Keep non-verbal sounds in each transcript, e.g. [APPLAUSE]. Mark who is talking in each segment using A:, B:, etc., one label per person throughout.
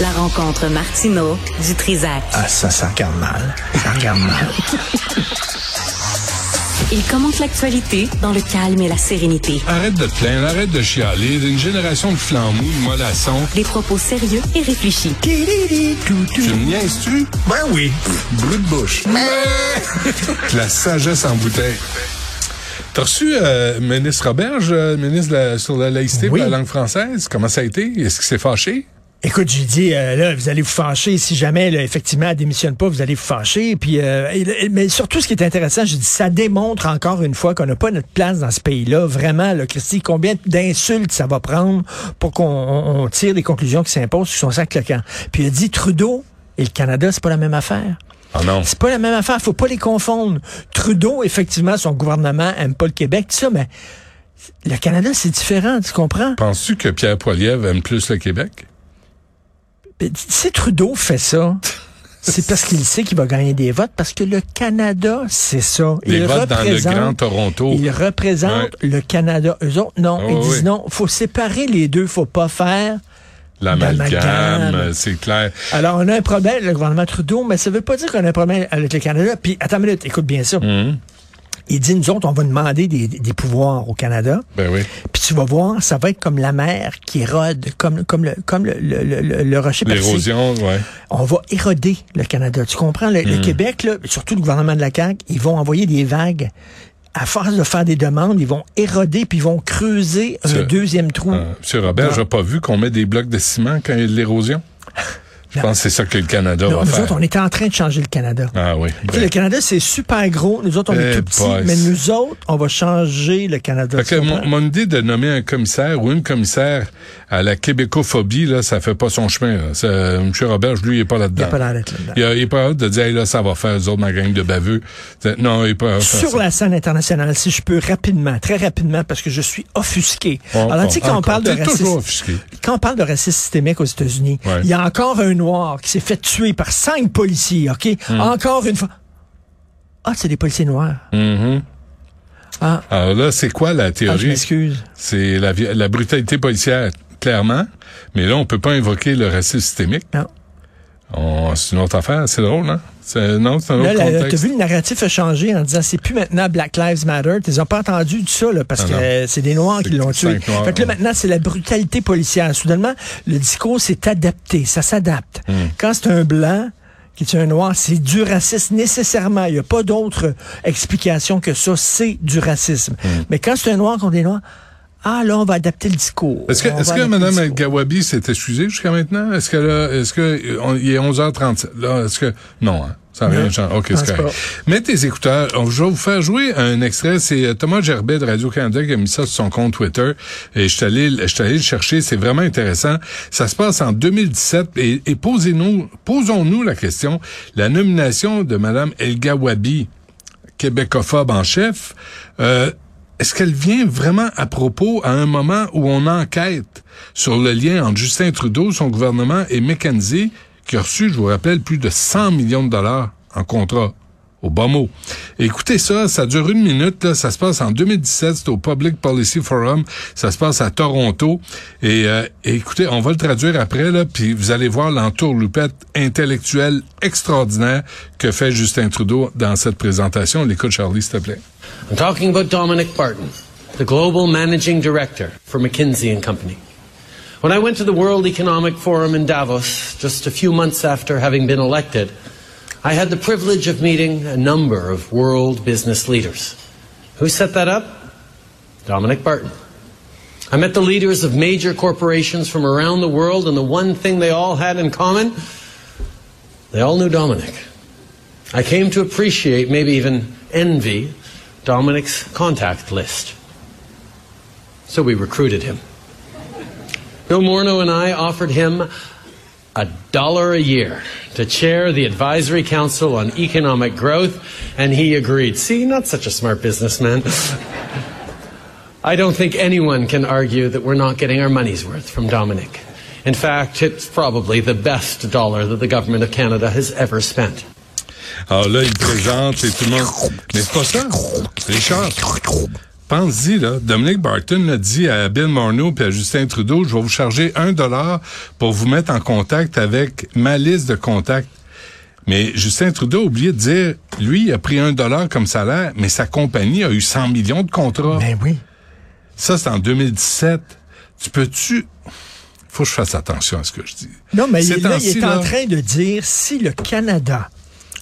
A: La rencontre Martino du Trizac.
B: Ah, ça, ça regarde mal. Ça regarde mal.
A: Il commente l'actualité dans le calme et la sérénité.
C: Arrête de te plaindre, arrête de chialer. Une génération de flambous, de mollassons.
A: Des propos sérieux et réfléchis.
C: Tu me niaises-tu?
B: Ben oui.
C: Brut de bouche. la sagesse en bouteille. T'as reçu euh, ministre Roberge, euh, ministre de la- sur la laïcité
B: Oui.
C: pour la langue française. Comment ça a été? Est-ce qu'il s'est fâché?
B: Écoute, j'ai dit, euh, là, vous allez vous fâcher. Si jamais, là, effectivement, elle démissionne pas, vous allez vous fâcher. Puis, euh, et- mais surtout, ce qui est intéressant, j'ai dit, ça démontre encore une fois qu'on n'a pas notre place dans ce pays-là. Vraiment, là, Christy, combien d'insultes ça va prendre pour qu'on on- on tire des conclusions qui s'imposent sur son sac. Puis, il a dit, Trudeau et le Canada, c'est pas la même affaire.
C: Ah non.
B: C'est pas la même affaire, faut pas les confondre. Trudeau, effectivement, son gouvernement aime pas le Québec, tout ça, mais le Canada, c'est différent, tu comprends?
C: Penses-tu que Pierre Poilievre aime plus le Québec?
B: Ben, Si Trudeau fait ça, [LAUGHS] c'est parce qu'il sait qu'il va gagner des votes, parce que le Canada, c'est ça.
C: Des
B: Il
C: votes dans le Grand Toronto.
B: Il représente le Canada. Eux autres, non.
C: Oh,
B: ils disent
C: oui.
B: non. faut séparer les deux. faut pas faire.
C: L'amalgame, c'est clair.
B: Alors, on a un problème, le gouvernement Trudeau, mais ça veut pas dire qu'on a un problème avec le Canada. Puis, attends une minute, écoute bien ça.
C: Hum,
B: Il dit, nous autres, on va demander des, des pouvoirs au Canada.
C: Ben oui.
B: Puis tu vas voir, ça va être comme la mer qui érode, comme, comme, le, comme le, le, le, le rocher.
C: L'érosion, ouais.
B: On va éroder le Canada. Tu comprends? Le,
C: Hmm.
B: le Québec, là, surtout le gouvernement de la CAQ, ils vont envoyer des vagues. À force de faire des demandes, ils vont éroder puis ils vont creuser un deuxième trou.
C: Euh, Monsieur Robert, j'ai pas vu qu'on met des blocs de ciment quand il y a de l'érosion. [LAUGHS] Je pense que c'est ça que le Canada
B: Non,
C: va
B: nous
C: faire.
B: autres, on était en train de changer le Canada.
C: Ah oui. Ben,
B: le Canada, c'est super gros. Nous autres, on est
C: Eh
B: tout petits. Mais nous autres, on va changer le Canada.
C: Fait
B: tu
C: que mon, idée de nommer un commissaire ou une commissaire à la québécophobie, là, ça fait pas son chemin. Là. Ça, M. Robert, lui, il est pas
B: Il
C: là-dedans.
B: n'y a pas d'être là-dedans.
C: Il, a- il est pas hâte de dire, hey, là, ça va faire, eux autres, ma gang de baveux. Non, il est pas
B: Sur
C: ça.
B: la scène internationale, si je peux rapidement, très rapidement, parce que je suis offusqué. Alors, tu sais, quand on parle de racisme, quand on parle de racisme systémique aux États-Unis,
C: Ouais.
B: il y a encore un noir qui s'est fait tuer par cinq policiers, OK?
C: Hmm.
B: Encore une fois. Ah, c'est des policiers noirs.
C: Mhm.
B: Ah,
C: Alors là, c'est quoi la
B: ah, je
C: théorie?
B: m'excuse.
C: c'est la, la brutalité policière, clairement. Mais là, on peut pas invoquer le racisme systémique.
B: Non.
C: On- C'est une autre affaire. C'est drôle, hein? C'est- Non, c'est un autre
B: là,
C: contexte.
B: t'as vu, le narratif a changé en disant c'est plus maintenant Black Lives Matter. As pas entendu de ça, là, parce
C: Ah
B: que c'est des Noirs qui l'ont tué.
C: Noirs,
B: fait que là, maintenant, c'est la brutalité policière. Soudainement, le discours s'est adapté. Ça s'adapte.
C: Hmm.
B: Quand c'est un blanc qui est un noir, c'est du racisme nécessairement. Il n'y a pas d'autre explication que ça. C'est du racisme.
C: Hmm.
B: Mais quand c'est un noir contre des noirs, ah, là, on va adapter le discours.
C: Est-ce que, est-ce que Mme El. Gawabi s'est excusée jusqu'à maintenant? Est-ce que là, est-ce que, on- il est 11h37, là, est-ce que, non, hein? Ça rien changé. OK, c'est correct. Mets tes écouteurs. Je vais vous faire jouer un extrait. C'est euh, Thomas Gerbet de Radio-Canada qui a mis ça sur son compte Twitter. Et je suis allé, je suis allé le chercher. C'est vraiment intéressant. Ça se passe en 2017. Et, et posez-nous, posons-nous la question. La nomination de Mme El Gawabi, québécophobe en chef, euh, est-ce qu'elle vient vraiment à propos à un moment où on enquête sur le lien entre Justin Trudeau, son gouvernement et McKenzie, qui a reçu, je vous rappelle, plus de 100 millions de dollars en contrat? Au bas mot. Écoutez ça, ça dure une minute, là, ça se passe en 2017, c'est au Public Policy Forum, ça se passe à Toronto. Et, euh, écoutez, on va le traduire après, là, puis vous allez voir l'entourloupette intellectuelle extraordinaire que fait Justin Trudeau dans cette présentation. L'écoute, Charlie, s'il te plaît.
D: I'm talking about Dominic Barton, the global managing director for McKinsey and Company. When I went to the World Economic Forum in Davos just a few months after having been elected, I had the privilege of meeting a number of world business leaders. Who set that up? Dominic Barton. I met the leaders of major corporations from around the world, and the one thing they all had in common, they all knew Dominic. I came to appreciate, maybe even envy, Dominic's contact list. So we recruited him. Bill Morneau and I offered him a dollar a year to chair the Advisory Council on Economic Growth, and he agreed. See, not such a smart businessman. I don't think anyone can argue that we're not getting our money's worth from Dominic. In fact, it's probably the best dollar that the Government of Canada has ever spent.
C: Alors là, il présente et tout le monde. Mais c'est pas ça. Richard. Pense-y, là. Dominique Barton a dit à Bill Morneau et à Justin Trudeau, je vais vous charger un dollar pour vous mettre en contact avec ma liste de contacts. Mais Justin Trudeau a oublié de dire, lui, il a pris un dollar comme salaire, mais sa compagnie a eu 100 millions de contrats.
B: Ben oui.
C: Ça, c'est en 2017. Tu peux-tu... Faut que je fasse attention à ce que je dis.
B: Non, mais là, il est en train de dire si le Canada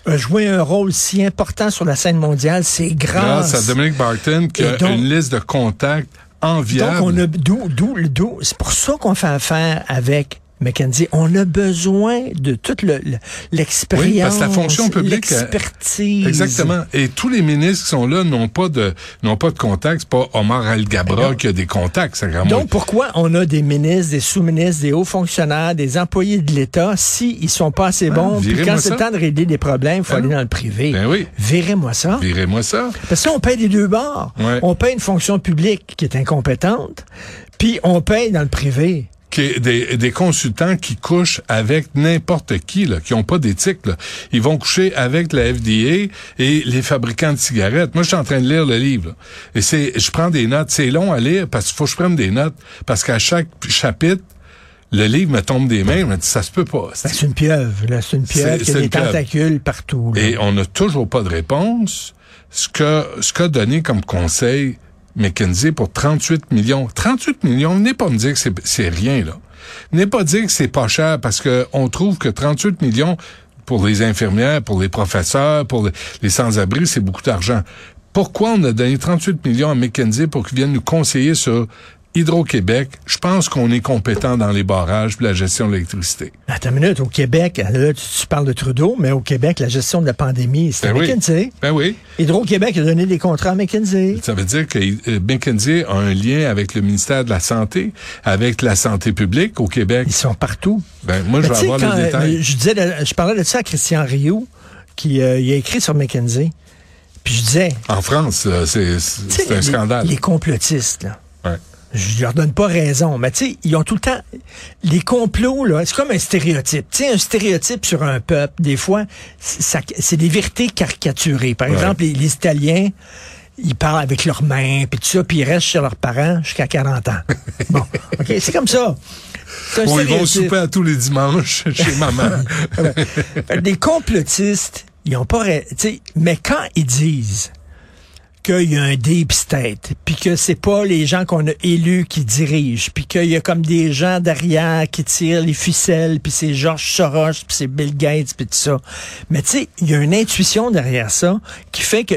B: a joué un rôle si important sur la scène mondiale, c'est grâce.
C: Grâce à Dominique Barton qui
B: Et
C: a
B: donc-
C: une liste de contacts enviables.
B: Donc, on a d'où, d'où, d'où, c'est pour ça qu'on fait affaire avec McKenzie. On a besoin de toute le- le- l'expérience.
C: Oui, parce que la fonction publique,
B: L'expertise.
C: Exactement. Et tous les ministres qui sont là n'ont pas de n'ont pas de contacts. C'est pas Omar Al-Gabra qui a des contacts. C'est vraiment.
B: Donc, pourquoi on a des ministres, des sous-ministres, des hauts fonctionnaires, des employés de l'État, si ils sont pas assez bons, puis quand c'est le temps de régler des problèmes, il faut
C: Ben
B: aller dans le privé.
C: Ben oui.
B: Virez-moi ça.
C: Virez-moi ça.
B: Parce que là, on paye des deux bords.
C: Ouais.
B: On paye une fonction publique qui est incompétente, puis on paye dans le privé.
C: Qui des, des consultants qui couchent avec n'importe qui, là, qui ont pas d'éthique. Là. Ils vont coucher avec la FDA et les fabricants de cigarettes. Moi, je suis en train de lire le livre. là. Et c'est, je prends des notes. C'est long à lire parce qu'il faut que je prenne des notes. Parce qu'à chaque chapitre, le livre me tombe des mains. Je me dis, ça se peut pas.
B: Ben, c'est une pieuvre, là. C'est une pieuvre qui a des tentacules partout. là.
C: Et on n'a toujours pas de réponse. Ce que ce qu'a donné comme conseil McKinsey pour 38 millions. 38 millions, venez pas me dire que c'est, rien, là. Venez pas dire que c'est pas cher parce que on trouve que 38 millions pour les infirmières, pour les professeurs, pour les, sans-abri, c'est beaucoup d'argent. Pourquoi on a donné 38 millions à McKinsey pour qu'ils viennent nous conseiller sur Hydro-Québec? Je pense qu'on est compétent dans les barrages et la gestion de l'électricité.
B: Attends une minute, au Québec, là, tu, tu parles de Trudeau, mais au Québec, la gestion de la pandémie, c'était
C: Ben oui.
B: McKinsey.
C: Ben oui.
B: Hydro-Québec a donné des contrats à McKinsey.
C: Ça veut dire que euh, McKinsey a un lien avec le ministère de la Santé, avec la santé publique au Québec.
B: Ils sont partout.
C: Ben, moi, je vais avoir
B: quand,
C: les détails.
B: Je disais, de- je parlais de ça à Christian Rioux, qui euh, il a écrit sur McKinsey. Puis je disais,
C: En France, c'est c'est- c'est un scandale.
B: Les complotistes, là.
C: Ouais.
B: Je leur donne pas raison, mais tu sais, ils ont tout le temps les complots là, c'est comme un stéréotype. Tu sais, un stéréotype sur un peuple, des fois, c'est des vérités caricaturées. Par
C: Ouais.
B: exemple, les, les Italiens, ils parlent avec leurs mains, puis tout ça, puis ils restent chez leurs parents jusqu'à 40 ans. [LAUGHS] bon, ok, c'est comme ça.
C: Bon, ils vont souper à tous les dimanches [LAUGHS] chez maman.
B: Les complotistes, ils ont pas... ra- tu sais, Mais quand ils disent qu'il y a un deep state, puis que c'est pas les gens qu'on a élus qui dirigent, puis qu'il y a comme des gens derrière qui tirent les ficelles, puis c'est George Soros, puis c'est Bill Gates, puis tout ça. Mais tu sais, il y a une intuition derrière ça qui fait que...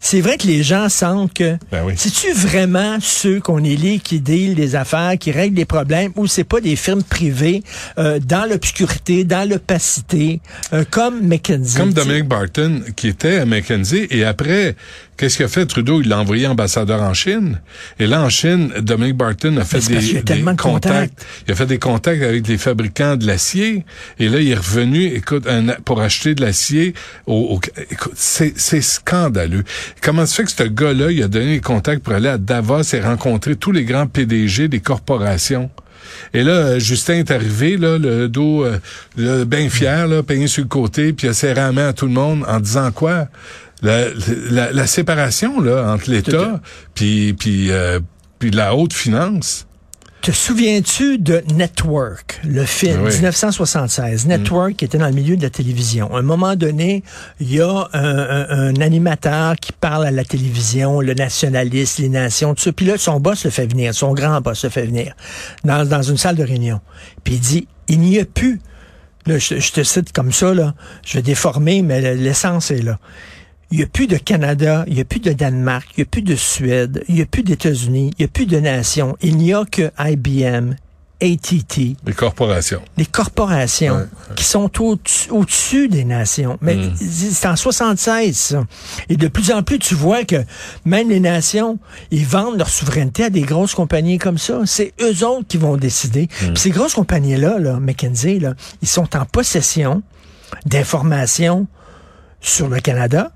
B: C'est vrai que les gens sentent que...
C: Ben oui.
B: C'est-tu vraiment ceux qu'on élit qui deal les affaires, qui règlent les problèmes, ou c'est pas des firmes privées euh, dans l'obscurité, dans l'opacité, euh, comme McKinsey?
C: Comme? Dominic Barton, qui était à McKenzie, et après, qu'est-ce qu'il a fait Trudeau? Il l'a envoyé ambassadeur en Chine. Et là, en Chine, Dominic Barton a fait
B: y
C: des, des
B: de
C: contacts.
B: contacts.
C: Il a fait des contacts avec les fabricants de l'acier. Et là, il est revenu, écoute, un- pour acheter de l'acier. Au, au- écoute, c'est, c'est scandaleux. Comment se fait que ce gars-là, il a donné les contacts pour aller à Davos et rencontrer tous les grands PDG des corporations? Et là, euh, Justin est arrivé, là, le dos euh, bien fier, là, peigné sur le côté, puis il a serré la main à tout le monde en disant quoi? La, la, la séparation là, entre l'État puis, puis, euh, puis la haute finance.
B: Te souviens-tu de Network, le film,
C: Oui.
B: 1976? Network qui était dans le milieu de la télévision. À un moment donné, il y a un, un- un animateur qui parle à la télévision, le nationaliste, les nations, tout ça. Puis là, son boss le fait venir, son grand boss le fait venir dans, dans une salle de réunion. Puis il dit, il n'y a plus, là, je, je te cite comme ça, là, je vais déformer, mais l'essence est là. Il n'y a plus de Canada, il n'y a plus de Danemark, il n'y a plus de Suède, il n'y a plus d'États-Unis, il n'y a plus de nations. Il n'y a que IBM, ATT,
C: Les corporations.
B: les corporations
C: Ouais,
B: qui sont au-dessus des nations. Mais
C: Mm.
B: c'est en 76, ça. Et de plus en plus, tu vois que même les nations, ils vendent leur souveraineté à des grosses compagnies comme ça. C'est eux autres qui vont décider.
C: Mm.
B: Puis ces grosses compagnies-là, là, McKinsey, là, ils sont en possession d'informations sur le Canada.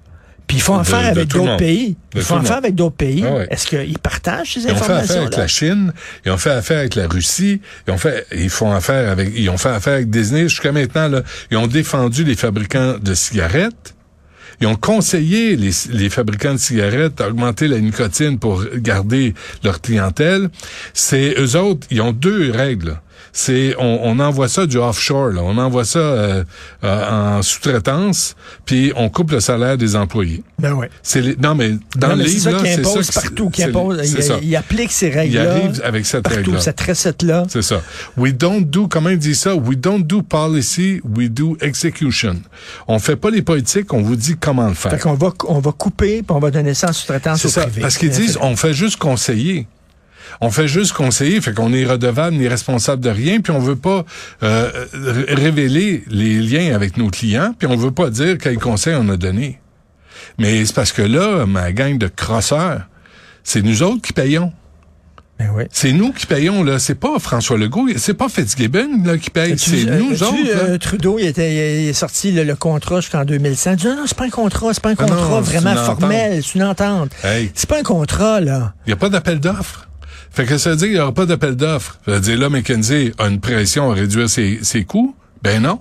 B: Puis ils font affaire avec d'autres pays.
C: De
B: Ils font affaire avec d'autres pays.
C: Ah ouais.
B: Est-ce qu'ils partagent ces
C: Ils ont fait affaire avec la Chine, ils ont fait affaire avec la Russie, ils ont fait, ils font affaire avec, ils ont fait affaire avec Disney. Jusqu'à maintenant, là, ils ont défendu les fabricants de cigarettes Ils ont conseillé les, les fabricants de cigarettes d'augmenter la nicotine pour garder leur clientèle. C'est eux autres, ils ont deux règles c'est on, on, envoie ça du offshore, là. on envoie ça euh, euh, en sous-traitance, puis on coupe le salaire des employés.
B: Ben ouais.
C: C'est non mais dans
B: non, mais
C: le
B: c'est ça qu'il impose
C: ça.
B: partout, qu'il impose. Il,
C: ça.
B: il applique ces
C: Il
B: règles-là.
C: arrive avec cette règle-là.
B: cette recette-là.
C: C'est ça. We don't do, comment il dit ça? We don't do policy, we do execution. On fait pas les politiques, on vous dit comment le
B: Fait
C: faire.
B: qu'on va, on va couper, puis on va donner ça en sous-traitance au
C: ça.
B: privé.
C: Parce qu'ils disent, on fait juste conseiller. On fait juste conseiller, fait qu'on est redevable ni responsable de rien, puis on veut pas euh, révéler les liens avec nos clients, puis on veut pas dire quel conseil on a donné. Mais c'est parce que là, ma gang de crosseurs, c'est nous autres qui payons.
B: Ben oui.
C: C'est nous qui payons, là. C'est pas François Legault, c'est pas Fitzgibbon là, qui paye, c'est
B: euh,
C: nous autres.
B: euh, Trudeau, il, était, il est sorti le, le contrat jusqu'en 2100. Il dit non, non, c'est pas un contrat, c'est pas un
C: Ah non,
B: contrat vraiment formel, c'est une entente.
C: Hey.
B: C'est pas un contrat, là.
C: Il n'y a pas d'appel d'offres. Fait que ça veut dire qu'il n'y aura pas d'appel d'offres. Ça veut dire là, McKenzie a une pression à réduire ses, ses coûts. Ben non.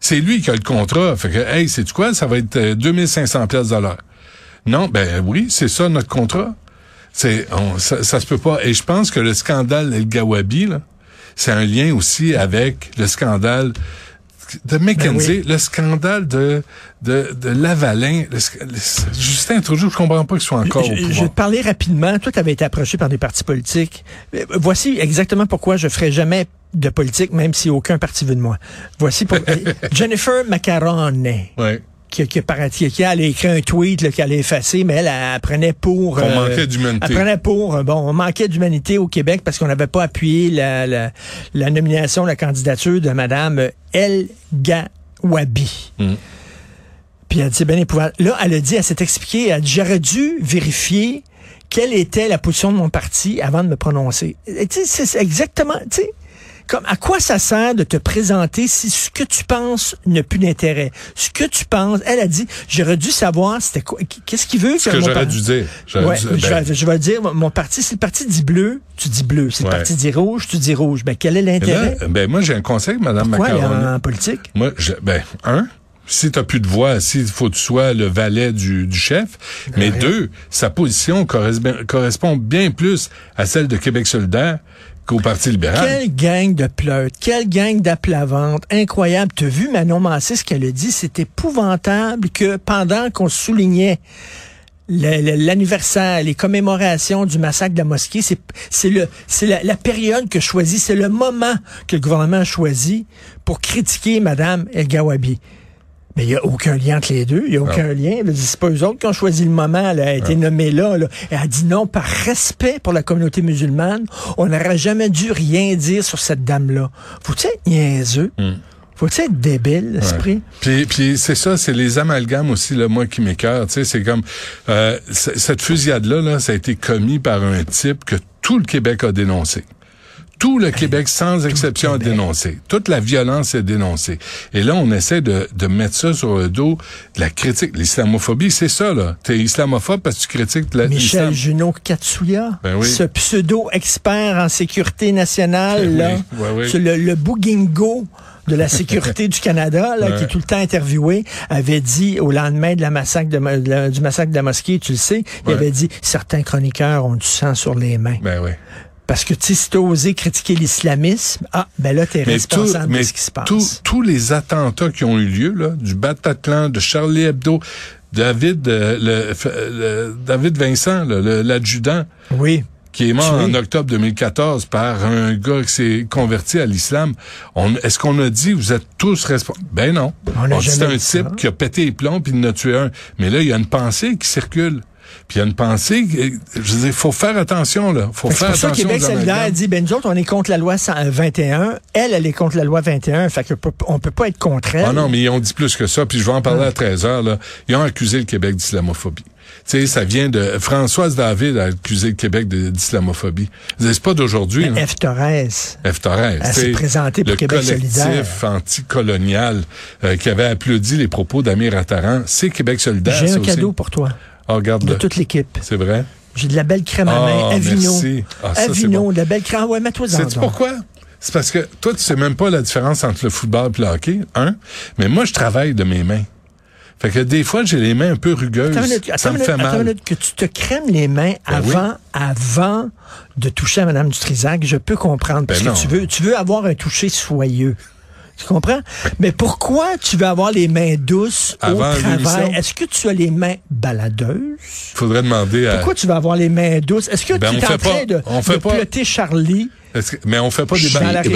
C: C'est lui qui a le contrat. Fait que, hey, c'est quoi? Ça va être euh, 2500 pièces de l'heure. Non, ben oui, c'est ça notre contrat. C'est, on- ça, ça se peut pas. Et je pense que le scandale El Gawabi, là, c'est un lien aussi avec le scandale de McKenzie,
B: oui.
C: le scandale de, de, de Lavalin. Le, le- Justin Trudeau, je comprends pas qu'il soit encore
B: Je,
C: au
B: je vais
C: pouvoir.
B: te parler rapidement. Toi, tu avais été approché par des partis politiques. Euh, Voici exactement pourquoi je ferai jamais de politique, même si aucun parti veut de moi. Voici pour [LAUGHS] euh, Jennifer Macarone.
C: Ouais.
B: Qui, qui, qui, qui elle a écrit un tweet qu'elle a effacé, mais elle, elle, prenait pour...
C: Qu'on manquait d'humanité.
B: Elle prenait pour... euh, Bon, on manquait d'humanité au Québec parce qu'on n'avait pas appuyé la, la, la nomination, la candidature de Mme El Gawabi.
C: Mm.
B: Puis elle dit, bien épouvantable. Là, elle a dit, elle s'est expliquée, elle a dit, j'aurais dû vérifier quelle était la position de mon parti avant de me prononcer. Tu sais, c'est- c'est exactement, tu sais, comme à quoi ça sert de te présenter si ce que tu penses n'a plus d'intérêt? Ce que tu penses, elle a dit, j'aurais dû savoir c'était quoi, qu'est-ce qu'il veut
C: Ce
B: que
C: que j'aurais dû dire. J'aurais
B: Ouais,
C: dû-
B: je,
C: ben,
B: vais, je vais le dire, mon- parti, si le parti dit bleu, tu dis bleu. Si le parti dit rouge, tu dis rouge. Ben, quel est l'intérêt?
C: ben moi, j'ai un conseil, Madame
B: Pourquoi
C: Macaroni.
B: en, en politique?
C: Moi, je, ben, un, si t'as plus de voix, s'il faut que tu sois le valet du, du chef. Mais deux, sa position correspond, correspond bien plus à celle de Québec solidaire qu'au Parti.
B: Quelle gang de pleurtes, quelle gang d'aplavantes, incroyable. Tu as vu Manon Massé, ce qu'elle a dit, c'est épouvantable que pendant qu'on soulignait l'anniversaire, les commémorations du massacre de la mosquée, c'est c'est le c'est la, la période que choisit, c'est le moment que le gouvernement a choisi pour critiquer Madame El Gawabi. Mais il n'y a aucun lien entre les deux. Il n'y a aucun lien. Veux dire, C'est pas eux autres qui ont choisi le moment. Elle a été nommée là, là. Elle a dit non par respect pour la communauté musulmane. On n'aurait jamais dû rien dire sur cette dame-là. Faut-tu être niaiseux? Faut-tu être débile, l'esprit?
C: Puis, puis c'est ça, c'est les amalgames aussi, là, moi, qui m'écœurent. Tu sais, c'est comme euh, cette fusillade-là, là, ça a été commis par un type que tout le Québec a dénoncé. Tout le Québec, sans exception, a
B: Québec.
C: dénoncé. Toute la violence est dénoncée. Et là, on essaie de, de mettre ça sur le dos de la critique. L'islamophobie, c'est ça, là. T'es islamophobe parce que tu critiques la,
B: Michel. Junot Katsuya,
C: Ben oui.
B: ce pseudo-expert en sécurité nationale,
C: Ben oui,
B: là,
C: oui.
B: Le, le bougingo de la sécurité du Canada, là,
C: Ouais.
B: qui est tout le temps interviewé, avait dit au lendemain de la massacre de, mo- de la- du massacre de la mosquée, tu le sais, il avait dit certains chroniqueurs ont du sang sur les mains.
C: Ben oui.
B: Parce que tu si t'as osé critiquer l'islamisme, ah, ben là, t'es
C: Mais, tout,
B: responsable
C: mais
B: de ce qui se passe.
C: tous les attentats qui ont eu lieu, là, du Bataclan, de Charlie Hebdo, David, euh, le, le- David Vincent, l'adjudant,
B: Oui.
C: qui est mort en octobre 2014 par un gars qui s'est converti à l'islam. On- Est-ce qu'on a dit vous êtes tous responsables? Ben non.
B: On n'a
C: dit un
B: ça.
C: type qui a pété les plombs puis il en a tué un. Mais là, il y a une pensée qui circule. Puis il y a une pensée, je veux dire, faut faire attention, là. Faut
B: C'est
C: faire
B: pour ça que
C: attention.
B: Québec solidaire dit, ben nous autres, on est contre la loi 100 euh, 21. Elle, elle est contre la loi 21. Fait que on peut pas être contre elle.
C: Ah non, mais ils ont dit plus que ça, puis je vais en parler à 13 heures. Là. Ils ont accusé le Québec d'islamophobie. Tu sais, ça vient de... Françoise David a accusé le Québec d'islamophobie. C'est pas d'aujourd'hui. hein.
B: F. Torres.
C: F. Torres.
B: Elle s'est présentée pour
C: le
B: Québec solidaire.
C: collectif anticolonial euh, qui avait applaudi les propos d'Amir Attaran, c'est Québec solidaire.
B: J'ai
C: ça
B: un
C: aussi.
B: cadeau pour toi,
C: Ah, regarde
B: de toute l'équipe.
C: C'est vrai?
B: J'ai de la belle crème à
C: Ah,
B: main,
C: merci. Ah, ça, c'est bon.
B: de la belle crème. Ouais, mets-toi
C: Sais-tu pourquoi? C'est parce que toi, tu sais même pas la différence entre le football et le hockey, un. Mais moi, je travaille de mes mains. Fait que des fois, j'ai les mains un peu rugueuses.
B: Attends minute,
C: ça
B: attends
C: me fait
B: attends
C: mal.
B: minute, que tu te crèmes les mains
C: Ben oui.
B: avant, avant de toucher à Mme Dutrisac, je peux comprendre. Parce
C: Ben
B: que tu veux, tu veux avoir un toucher soyeux. Tu comprends? Mais pourquoi tu veux avoir les mains douces
C: Avant
B: au travail? Est-ce que tu as les mains baladeuses?
C: Faudrait demander à.
B: Pourquoi tu veux avoir les mains douces? Est-ce que
C: Ben,
B: tu
C: on
B: es en
C: fait
B: train
C: pas-
B: de,
C: on fait
B: de
C: pas-
B: plotter Charlie?
C: Que- Mais on fait pas des balados.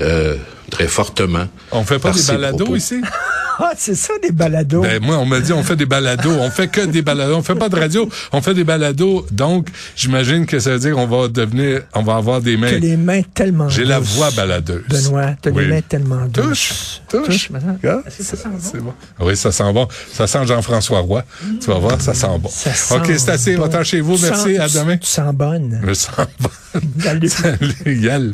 E: euh, très fortement.
C: On fait pas des balados ici? [LAUGHS]
B: Ah, c'est ça, des balados.
C: Ben, moi, on m'a dit, on fait des balados. On fait que des balados. On fait pas de radio. On fait des balados. Donc, j'imagine que ça veut dire qu'on va devenir, on va avoir des
B: T'as
C: mains.
B: les mains tellement
C: J'ai la voix baladeuse.
B: Benoît, t'as
C: Oui.
B: les mains tellement douces.
C: Touche, touche.
B: Est-ce que ça sent bon?
C: C'est bon? Oui, ça sent bon. Ça sent Jean-François Roy. Tu vas voir, ça sent bon.
B: Ça sent
C: OK, c'est assez.
B: bon.
C: Va-t'en chez vous.
B: Tu
C: Merci.
B: sens-
C: À demain.
B: Tu sens bonne.
C: Je sens bon. [LAUGHS]
B: Salut.
C: Salut, Yal.